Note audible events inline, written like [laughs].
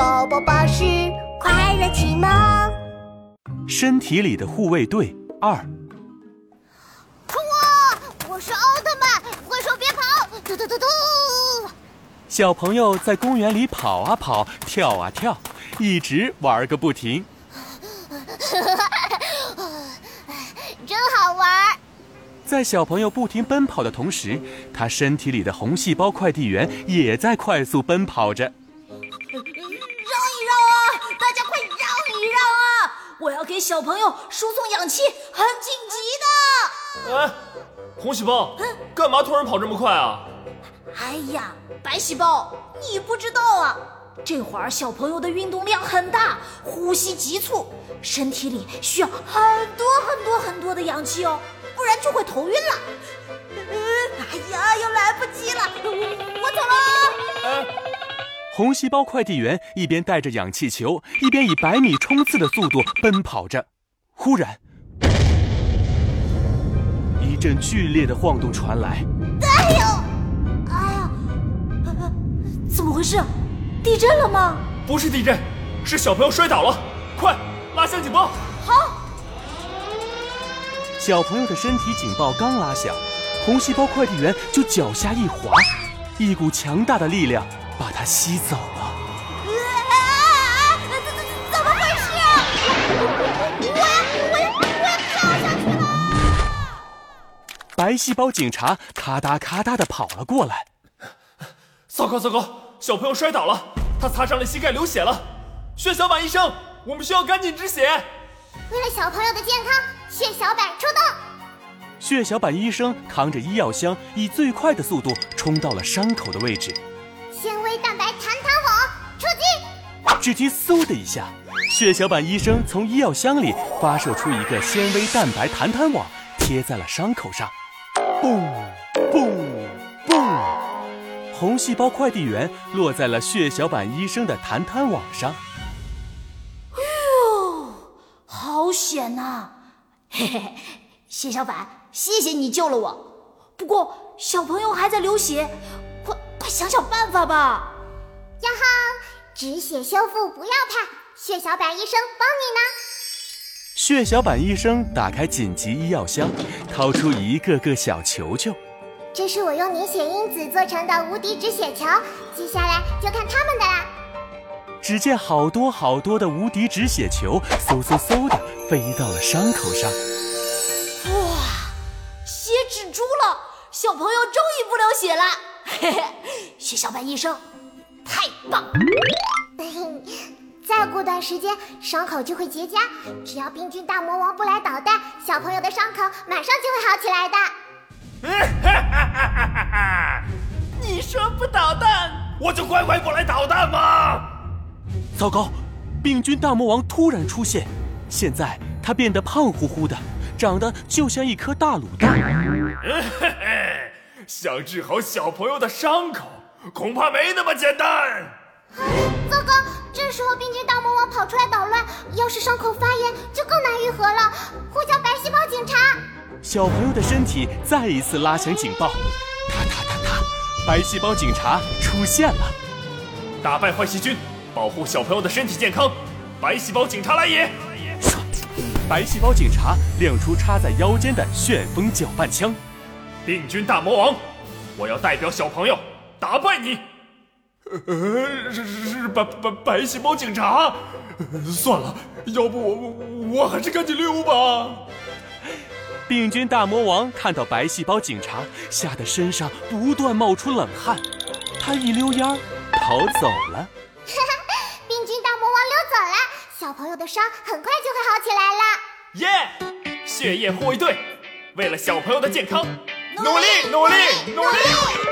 宝宝巴士快乐启蒙。身体里的护卫队二。哇！我是奥特曼，挥手别跑！嘟嘟嘟嘟。小朋友在公园里跑啊跑，跳啊跳，一直玩个不停。[laughs] 真好玩！在小朋友不停奔跑的同时，他身体里的红细胞快递员也在快速奔跑着。我要给小朋友输送氧气，很紧急的。哎，红细胞，干嘛突然跑这么快啊？哎呀，白细胞，你不知道啊！这会儿小朋友的运动量很大，呼吸急促，身体里需要很多很多很多的氧气哦。不然就会头晕了。哎呀，又来不及了，我走了。红细胞快递员一边带着氧气球，一边以百米冲刺的速度奔跑着。忽然，一阵剧烈的晃动传来。哎呦！哎呀！怎么回事？地震了吗？不是地震，是小朋友摔倒了。快，拉响警报！好。小朋友的身体警报刚拉响，红细胞快递员就脚下一滑，一股强大的力量把它吸走了。啊！怎怎么回事？我我要我要跳下去了！白细胞警察咔嗒咔嗒的跑了过来。糟糕糟糕，小朋友摔倒了，他擦伤了膝盖，流血了。血小板医生，我们需要赶紧止血。为了小朋友的健康。血小板出动！血小板医生扛着医药箱，以最快的速度冲到了伤口的位置。蛋白弹弹网出击！只听嗖的一下，血小板医生从医药箱里发射出一个纤维蛋白弹弹网，贴在了伤口上。嘣嘣嘣！红细胞快递员落在了血小板医生的弹弹网上。哟，好险呐！嘿嘿，血小板，谢谢你救了我。不过小朋友还在流血，快快想想办法吧。呀哈，止血修复不要怕，血小板医生帮你呢。血小板医生打开紧急医药箱，掏出一个个小球球。这是我用凝血因子做成的无敌止血球，接下来就看他们的啦。只见好多好多的无敌止血球，嗖嗖嗖的飞到了伤口上。哇，血止住了，小朋友终于不流血了。嘿嘿，血小板医生，太棒！[laughs] 再过段时间，伤口就会结痂，只要病菌大魔王不来捣蛋，小朋友的伤口马上就会好起来的。[laughs] 你说不捣蛋，我就乖乖过来捣蛋吗？糟糕，病菌大魔王突然出现，现在他变得胖乎乎的，长得就像一颗大卤蛋。[laughs] 嘿嘿，想治好小朋友的伤口，恐怕没那么简单。糟糕，这时候病菌大魔王跑出来捣乱，要是伤口发炎，就更难愈合了。呼叫白细胞警察！小朋友的身体再一次拉响警报，哒哒哒哒，白细胞警察出现了，打败坏细菌。保护小朋友的身体健康，白细胞警察来也！白细胞警察亮出插在腰间的旋风搅拌枪。病菌大魔王，我要代表小朋友打败你。呃，是是是白白白细胞警察。算了，要不我我我还是赶紧溜吧。病菌大魔王看到白细胞警察，吓得身上不断冒出冷汗，他一溜烟儿逃 [laughs] 走了。小朋友的伤很快就会好起来了。耶！血液护卫队，为了小朋友的健康，努力努力努力！